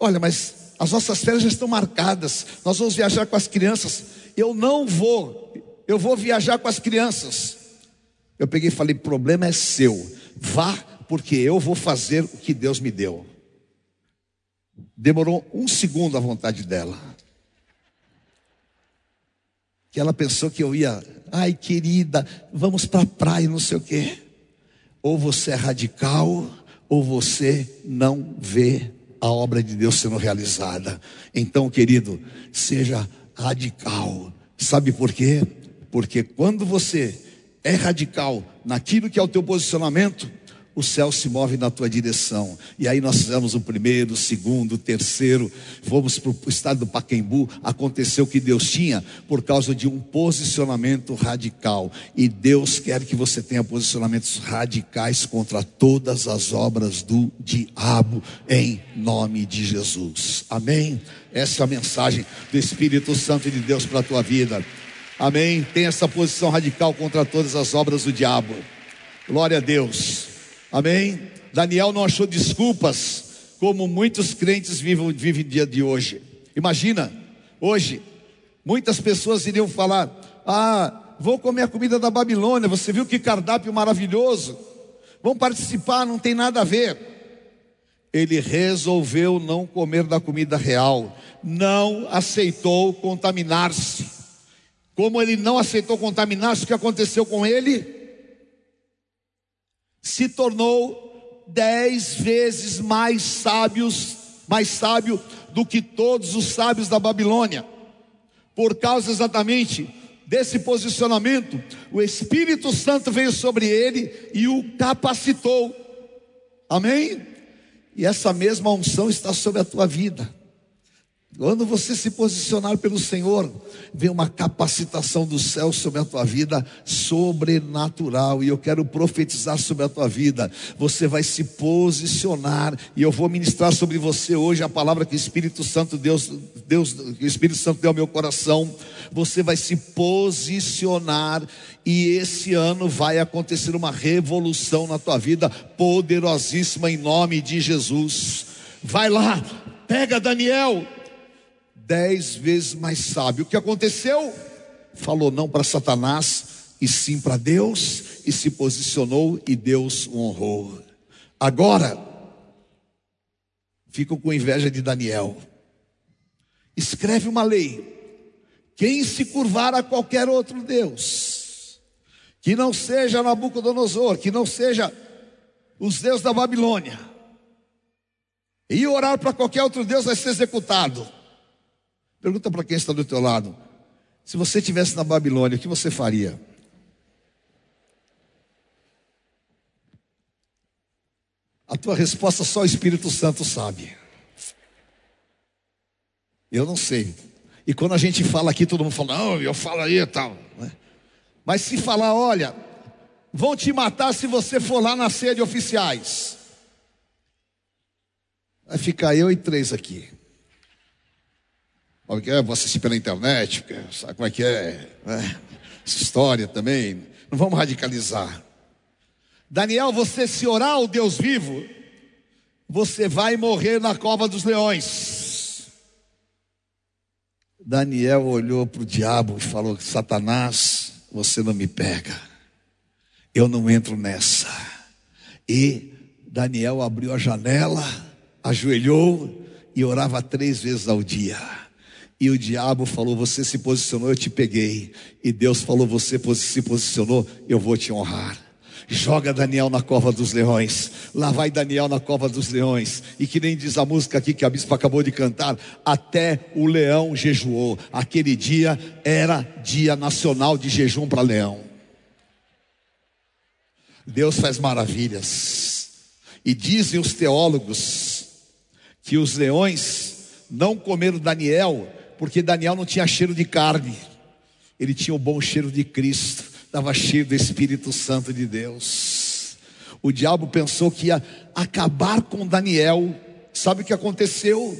Olha, mas as nossas férias já estão marcadas. Nós vamos viajar com as crianças. Eu não vou. Eu vou viajar com as crianças. Eu peguei e falei: Problema é seu. Vá, porque eu vou fazer o que Deus me deu. Demorou um segundo a vontade dela. Que ela pensou que eu ia, ai querida, vamos para a praia, não sei o quê. Ou você é radical, ou você não vê a obra de Deus sendo realizada. Então, querido, seja radical. Sabe por quê? Porque quando você é radical naquilo que é o teu posicionamento, o céu se move na tua direção. E aí nós fizemos o primeiro, o segundo, o terceiro, fomos para o estado do Paquembu. Aconteceu o que Deus tinha por causa de um posicionamento radical. E Deus quer que você tenha posicionamentos radicais contra todas as obras do diabo, em nome de Jesus. Amém? Essa é a mensagem do Espírito Santo de Deus para a tua vida. Amém? Tem essa posição radical contra todas as obras do diabo. Glória a Deus. Amém? Daniel não achou desculpas, como muitos crentes vivem, vivem dia de hoje. Imagina, hoje, muitas pessoas iriam falar: Ah, vou comer a comida da Babilônia, você viu que cardápio maravilhoso? Vão participar, não tem nada a ver. Ele resolveu não comer da comida real, não aceitou contaminar-se. Como ele não aceitou contaminar-se, o que aconteceu com ele? Se tornou dez vezes mais sábios, mais sábio do que todos os sábios da Babilônia. Por causa exatamente desse posicionamento, o Espírito Santo veio sobre ele e o capacitou. Amém? E essa mesma unção está sobre a tua vida. Quando você se posicionar pelo Senhor, vem uma capacitação do céu sobre a tua vida sobrenatural. E eu quero profetizar sobre a tua vida. Você vai se posicionar. E eu vou ministrar sobre você hoje a palavra que o Espírito Santo Deus, Deus, o Espírito Santo deu ao meu coração. Você vai se posicionar. E esse ano vai acontecer uma revolução na tua vida poderosíssima em nome de Jesus. Vai lá, pega Daniel dez vezes mais sábio. O que aconteceu? Falou não para Satanás, e sim para Deus, e se posicionou e Deus o honrou. Agora, ficam com inveja de Daniel. Escreve uma lei: quem se curvar a qualquer outro Deus, que não seja Nabucodonosor, que não seja os deuses da Babilônia, e orar para qualquer outro Deus vai ser executado. Pergunta para quem está do teu lado. Se você estivesse na Babilônia, o que você faria? A tua resposta só o Espírito Santo sabe. Eu não sei. E quando a gente fala aqui, todo mundo fala, não, eu falo aí e tal. Né? Mas se falar, olha, vão te matar se você for lá na ceia de oficiais. Vai ficar eu e três aqui. É que é? Vou assistir pela internet, sabe como é que é? Né? Essa história também. Não vamos radicalizar. Daniel, você se orar ao Deus vivo, você vai morrer na cova dos leões. Daniel olhou para o diabo e falou: Satanás, você não me pega, eu não entro nessa. E Daniel abriu a janela, ajoelhou e orava três vezes ao dia. E o diabo falou: Você se posicionou, eu te peguei. E Deus falou: Você se posicionou, eu vou te honrar. Joga Daniel na cova dos leões. Lá vai Daniel na cova dos leões. E que nem diz a música aqui que a bispa acabou de cantar: Até o leão jejuou. Aquele dia era dia nacional de jejum para leão. Deus faz maravilhas. E dizem os teólogos que os leões não comeram Daniel porque Daniel não tinha cheiro de carne, ele tinha o bom cheiro de Cristo, estava cheio do Espírito Santo de Deus. O diabo pensou que ia acabar com Daniel, sabe o que aconteceu?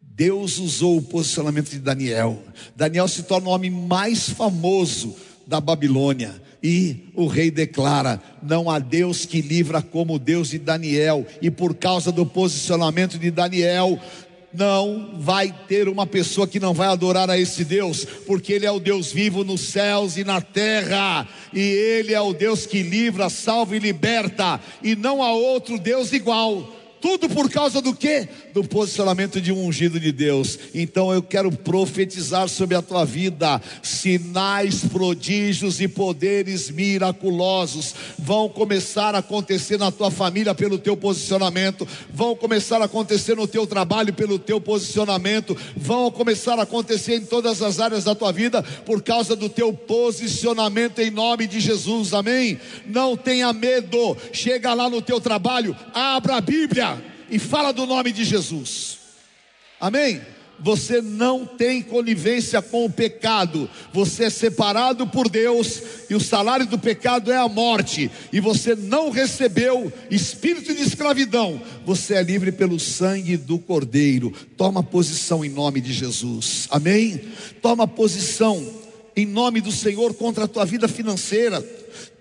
Deus usou o posicionamento de Daniel. Daniel se torna o homem mais famoso da Babilônia. E o rei declara: não há Deus que livra como o Deus de Daniel. E por causa do posicionamento de Daniel, não vai ter uma pessoa que não vai adorar a esse Deus, porque Ele é o Deus vivo nos céus e na terra, e Ele é o Deus que livra, salva e liberta, e não há outro Deus igual. Tudo por causa do quê? Do posicionamento de um ungido de Deus. Então eu quero profetizar sobre a tua vida sinais, prodígios e poderes miraculosos vão começar a acontecer na tua família pelo teu posicionamento, vão começar a acontecer no teu trabalho pelo teu posicionamento, vão começar a acontecer em todas as áreas da tua vida por causa do teu posicionamento em nome de Jesus. Amém? Não tenha medo. Chega lá no teu trabalho, abra a Bíblia e fala do nome de Jesus. Amém? Você não tem conivência com o pecado, você é separado por Deus e o salário do pecado é a morte, e você não recebeu espírito de escravidão, você é livre pelo sangue do Cordeiro. Toma posição em nome de Jesus, amém? Toma posição em nome do Senhor contra a tua vida financeira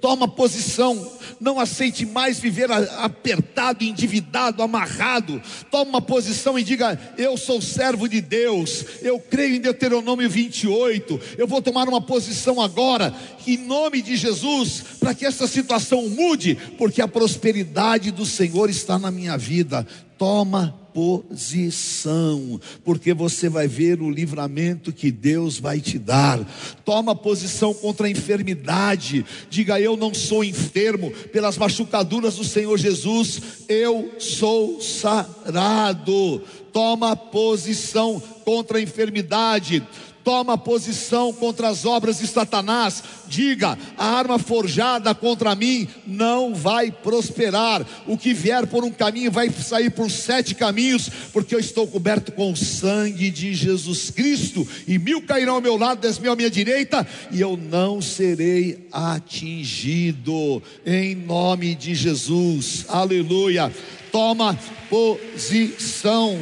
Toma posição, não aceite mais viver apertado, endividado, amarrado. Toma uma posição e diga: Eu sou servo de Deus, eu creio em Deuteronômio 28. Eu vou tomar uma posição agora, em nome de Jesus, para que essa situação mude, porque a prosperidade do Senhor está na minha vida. Toma posição, porque você vai ver o livramento que Deus vai te dar. Toma posição contra a enfermidade. Diga: Eu não sou enfermo, pelas machucaduras do Senhor Jesus, eu sou sarado. Toma posição contra a enfermidade toma posição contra as obras de Satanás, diga: a arma forjada contra mim não vai prosperar, o que vier por um caminho vai sair por sete caminhos, porque eu estou coberto com o sangue de Jesus Cristo, e mil cairão ao meu lado, dez mil à minha direita, e eu não serei atingido, em nome de Jesus, aleluia. Toma posição,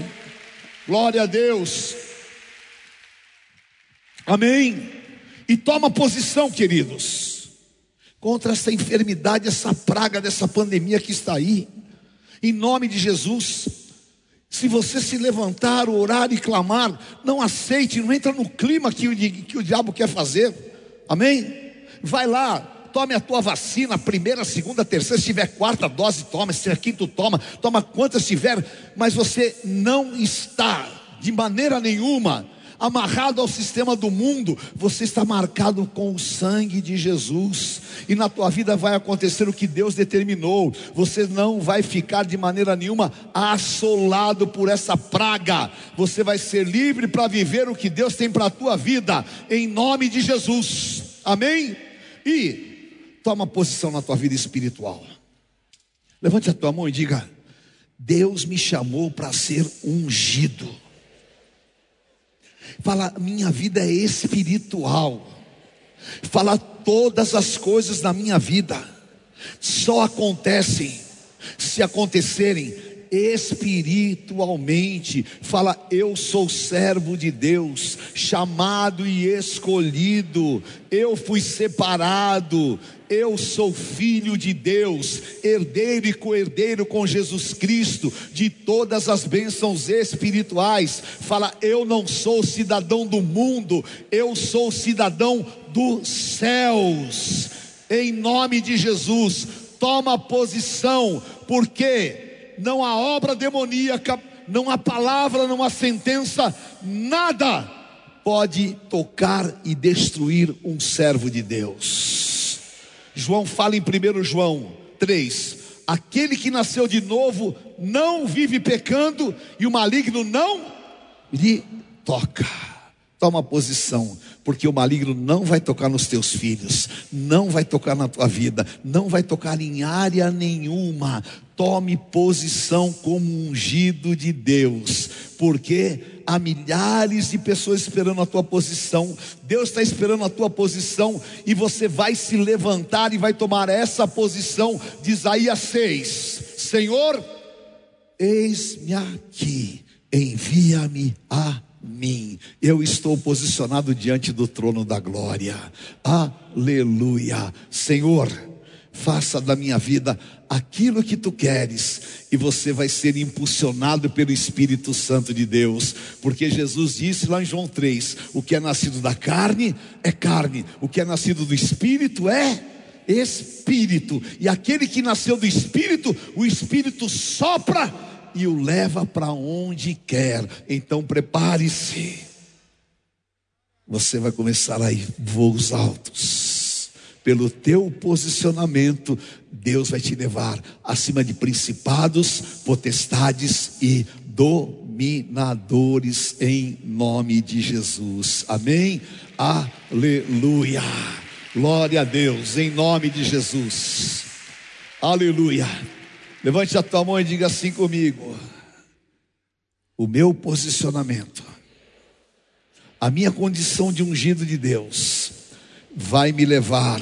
glória a Deus. Amém? E toma posição, queridos, contra essa enfermidade, essa praga dessa pandemia que está aí, em nome de Jesus. Se você se levantar, orar e clamar, não aceite, não entra no clima que o, que o diabo quer fazer, amém? Vai lá, tome a tua vacina, primeira, segunda, terceira, se tiver quarta dose, toma, se tiver quinto, toma, toma quantas tiver, mas você não está de maneira nenhuma amarrado ao sistema do mundo, você está marcado com o sangue de Jesus, e na tua vida vai acontecer o que Deus determinou. Você não vai ficar de maneira nenhuma assolado por essa praga. Você vai ser livre para viver o que Deus tem para a tua vida, em nome de Jesus. Amém? E toma posição na tua vida espiritual. Levante a tua mão e diga: Deus me chamou para ser ungido. Fala, minha vida é espiritual. Fala, todas as coisas na minha vida só acontecem se acontecerem espiritualmente. Fala, eu sou servo de Deus, chamado e escolhido, eu fui separado, eu sou filho de Deus, herdeiro e co-herdeiro com Jesus Cristo de todas as bênçãos espirituais. Fala, eu não sou cidadão do mundo, eu sou cidadão dos céus. Em nome de Jesus, toma posição, porque não há obra demoníaca, não há palavra, não há sentença, nada pode tocar e destruir um servo de Deus. João fala em 1 João 3: aquele que nasceu de novo não vive pecando e o maligno não lhe toca. Toma posição, porque o maligno não vai tocar nos teus filhos, não vai tocar na tua vida, não vai tocar em área nenhuma. Tome posição como ungido de Deus, porque há milhares de pessoas esperando a tua posição. Deus está esperando a tua posição e você vai se levantar e vai tomar essa posição de Isaías 6. Senhor, eis-me aqui, envia-me a mim. Eu estou posicionado diante do trono da glória. Aleluia. Senhor, faça da minha vida aquilo que tu queres, e você vai ser impulsionado pelo Espírito Santo de Deus, porque Jesus disse lá em João 3: o que é nascido da carne é carne, o que é nascido do Espírito é Espírito, e aquele que nasceu do Espírito, o Espírito sopra e o leva para onde quer. Então prepare-se. Você vai começar a ir voos altos. Pelo teu posicionamento, Deus vai te levar acima de principados, potestades e dominadores em nome de Jesus. Amém? Aleluia. Glória a Deus em nome de Jesus. Aleluia. Levante a tua mão e diga assim comigo: o meu posicionamento, a minha condição de ungido de Deus, vai me levar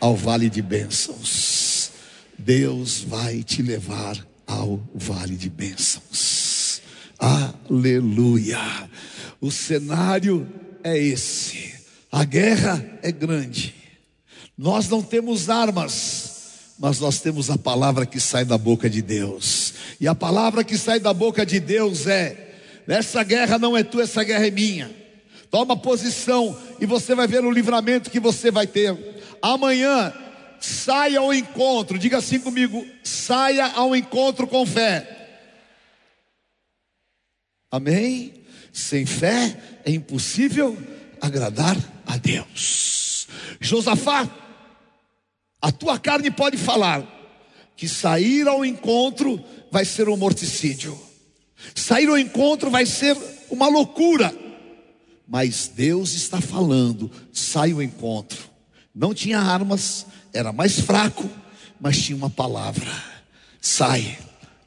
ao vale de bênçãos. Deus vai te levar ao vale de bênçãos. Aleluia. O cenário é esse. A guerra é grande. Nós não temos armas mas nós temos a palavra que sai da boca de Deus. E a palavra que sai da boca de Deus é: essa guerra não é tua, essa guerra é minha. Toma posição e você vai ver o livramento que você vai ter. Amanhã, saia ao encontro, diga assim comigo: saia ao encontro com fé. Amém? Sem fé é impossível agradar a Deus. Josafá, a tua carne pode falar que sair ao encontro vai ser um morticídio. Sair ao encontro vai ser uma loucura. Mas Deus está falando, sai ao encontro. Não tinha armas, era mais fraco, mas tinha uma palavra. Sai.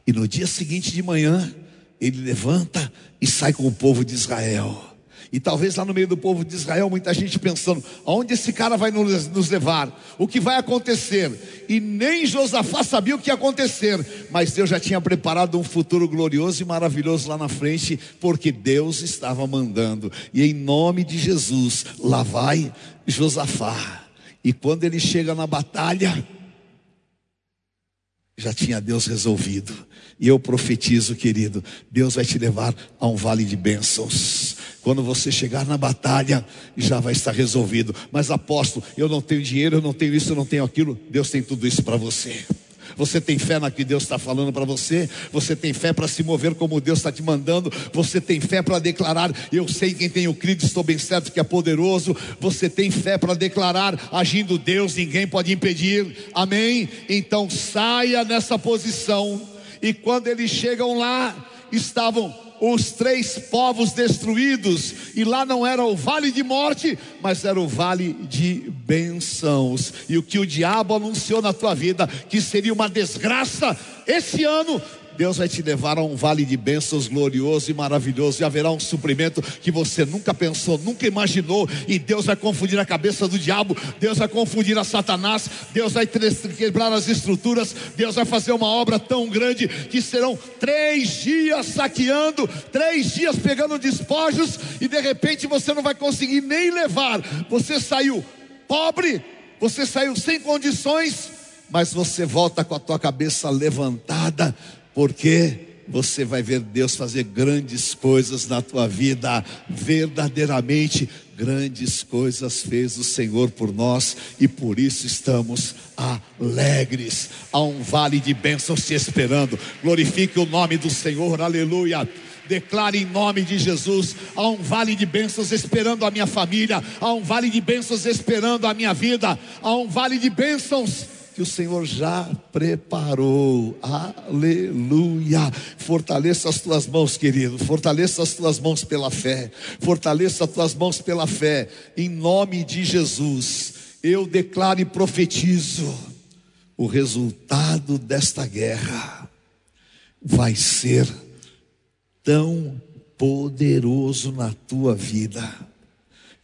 E no dia seguinte de manhã, ele levanta e sai com o povo de Israel. E talvez lá no meio do povo de Israel, muita gente pensando: aonde esse cara vai nos, levar? O que vai acontecer? E nem Josafá sabia o que ia acontecer, mas Deus já tinha preparado um futuro glorioso e maravilhoso lá na frente, porque Deus estava mandando. E em nome de Jesus, lá vai Josafá. E quando ele chega na batalha, já tinha Deus resolvido. E eu profetizo, querido, Deus vai te levar a um vale de bênçãos. Quando você chegar na batalha, já vai estar resolvido. Mas apóstolo, eu não tenho dinheiro, eu não tenho isso, eu não tenho aquilo. Deus tem tudo isso para você. Você tem fé na que Deus está falando para você? Você tem fé para se mover como Deus está te mandando? Você tem fé para declarar: Eu sei quem tenho crido, estou bem certo que é poderoso. Você tem fé para declarar: Agindo Deus, ninguém pode impedir. Amém? Então saia nessa posição. E quando eles chegam lá, estavam os três povos destruídos, e lá não era o vale de morte, mas era o vale de bênçãos. E o que o diabo anunciou na tua vida, que seria uma desgraça, esse ano Deus vai te levar a um vale de bênçãos glorioso e maravilhoso, e haverá um suprimento que você nunca pensou, nunca imaginou, e Deus vai confundir a cabeça do diabo, Deus vai confundir a Satanás, Deus vai quebrar as estruturas, Deus vai fazer uma obra tão grande que serão três dias saqueando, três dias pegando despojos, e de repente você não vai conseguir nem levar, você saiu pobre, você saiu sem condições, mas você volta com a tua cabeça levantada, porque você vai ver Deus fazer grandes coisas na tua vida, verdadeiramente grandes coisas fez o Senhor por nós e por isso estamos alegres. Há um vale de bênçãos te esperando. Glorifique o nome do Senhor, aleluia. Declare em nome de Jesus: há um vale de bênçãos esperando a minha família, há um vale de bênçãos esperando a minha vida, há um vale de bênçãos que o Senhor já preparou. Aleluia. Fortaleça as tuas mãos, querido. Fortaleça as tuas mãos pela fé. Fortaleça as tuas mãos pela fé. Em nome de Jesus, eu declaro e profetizo: o resultado desta guerra vai ser tão poderoso na tua vida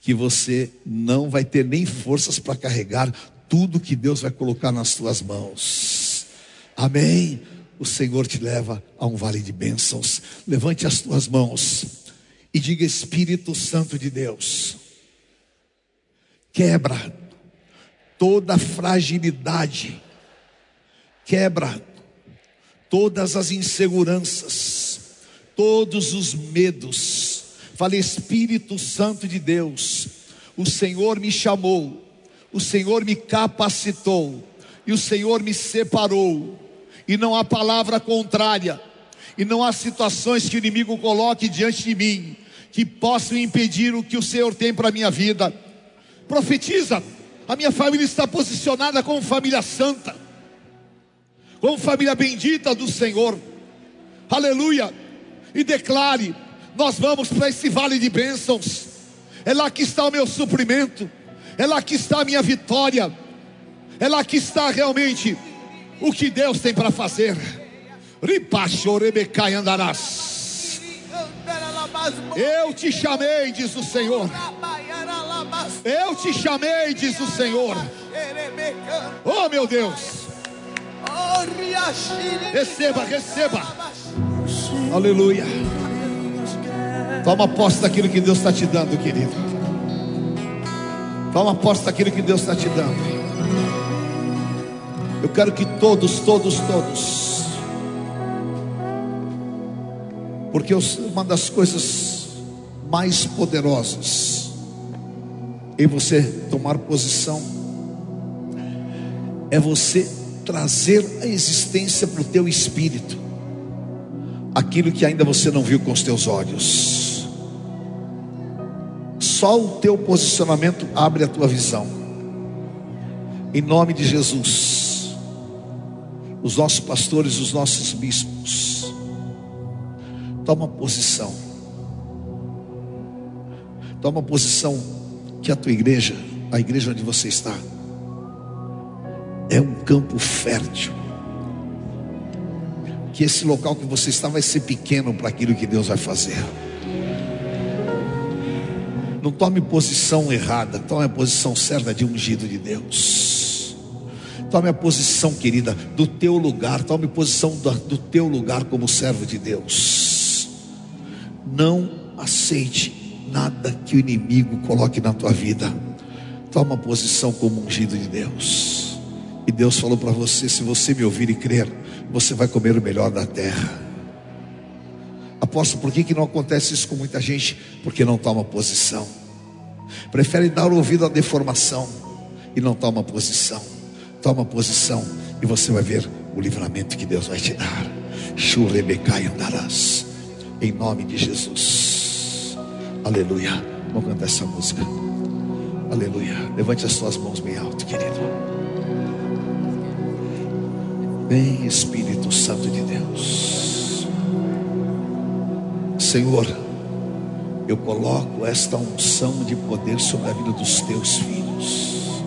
que você não vai ter nem forças para carregar tudo que Deus vai colocar nas tuas mãos. Amém. O Senhor te leva a um vale de bênçãos. Levante as tuas mãos e diga: Espírito Santo de Deus, quebra toda fragilidade, quebra todas as inseguranças, todos os medos. Fale, Espírito Santo de Deus, o Senhor me chamou o Senhor me capacitou e o Senhor me separou, e não há palavra contrária, e não há situações que o inimigo coloque diante de mim que possam impedir o que o Senhor tem para a minha vida. Profetiza, a minha família está posicionada como família santa, como família bendita do Senhor, aleluia, e declare: nós vamos para esse vale de bênçãos, é lá que está o meu suprimento é lá que está a minha vitória, é lá que está realmente o que Deus tem para fazer. Andarás. Eu te chamei, diz o Senhor. Eu te chamei, diz o Senhor. Oh meu Deus. Receba, receba. Aleluia. Toma posse daquilo que Deus está te dando, querido. Toma posse daquilo que Deus está te dando. Eu quero que todos, todos, todos. Porque uma das coisas mais poderosas em você tomar posição é você trazer a existência para o teu espírito aquilo que ainda você não viu com os teus olhos. Só o teu posicionamento abre a tua visão. Em nome de Jesus, os nossos pastores, os nossos bispos, toma posição. Toma posição que a tua igreja, a igreja onde você está, é um campo fértil que esse local que você está vai ser pequeno para aquilo que Deus vai fazer. Não tome posição errada, tome a posição certa de ungido de Deus. Tome a posição, querida, do teu lugar, tome posição do, do teu lugar como servo de Deus. Não aceite nada que o inimigo coloque na tua vida. Toma posição como ungido de Deus. E Deus falou para você: se você me ouvir e crer, você vai comer o melhor da terra. Apóstolo, por que, que não acontece isso com muita gente? Porque não toma posição. Prefere dar ouvido à deformação e não toma posição. Toma posição e você vai ver o livramento que Deus vai te dar. Churebecai andarás. Em nome de Jesus. Aleluia. Vamos cantar essa música. Aleluia. Levante as suas mãos bem alto, querido. Vem Espírito Santo de Deus. Senhor, eu coloco esta unção de poder sobre a vida dos teus filhos.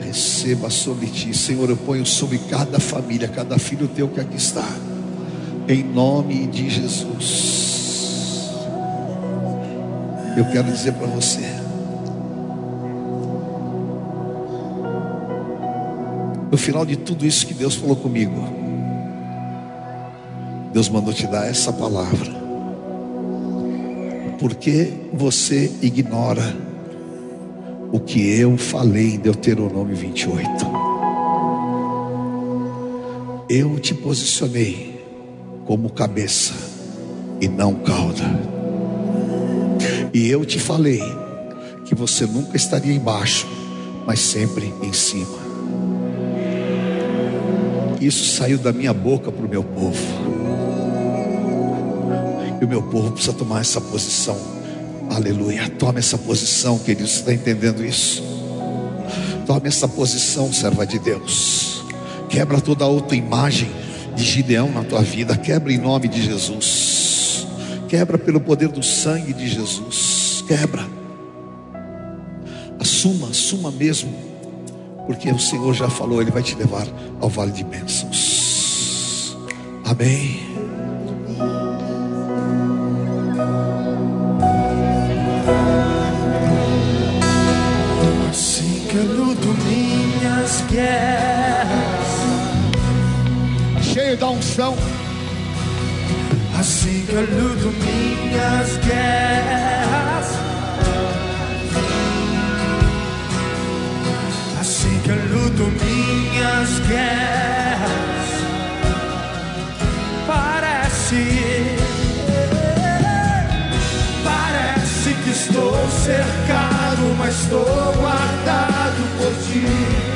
Receba sobre ti, Senhor, eu ponho sobre cada família, cada filho teu que aqui está. Em nome de Jesus. Eu quero dizer para você, No final de tudo isso que Deus falou comigo, Deus mandou te dar essa palavra. Porque você ignora o que eu falei em Deuteronômio 28? Eu te posicionei como cabeça e não cauda. E eu te falei que você nunca estaria embaixo, mas sempre em cima. Isso saiu da minha boca para o meu povo. E o meu povo precisa tomar essa posição. Aleluia. Tome essa posição, querido. Você está entendendo isso? Tome essa posição, serva de Deus. Quebra toda outra imagem de Gideão na tua vida. Quebra em nome de Jesus. Quebra pelo poder do sangue de Jesus. Quebra. Assuma, assuma mesmo porque o Senhor já falou, Ele vai te levar ao vale de bênçãos. Amém. Eu luto minhas guerras. que eu luto minhas guerras. Parece, parece que estou cercado, mas estou guardado por ti.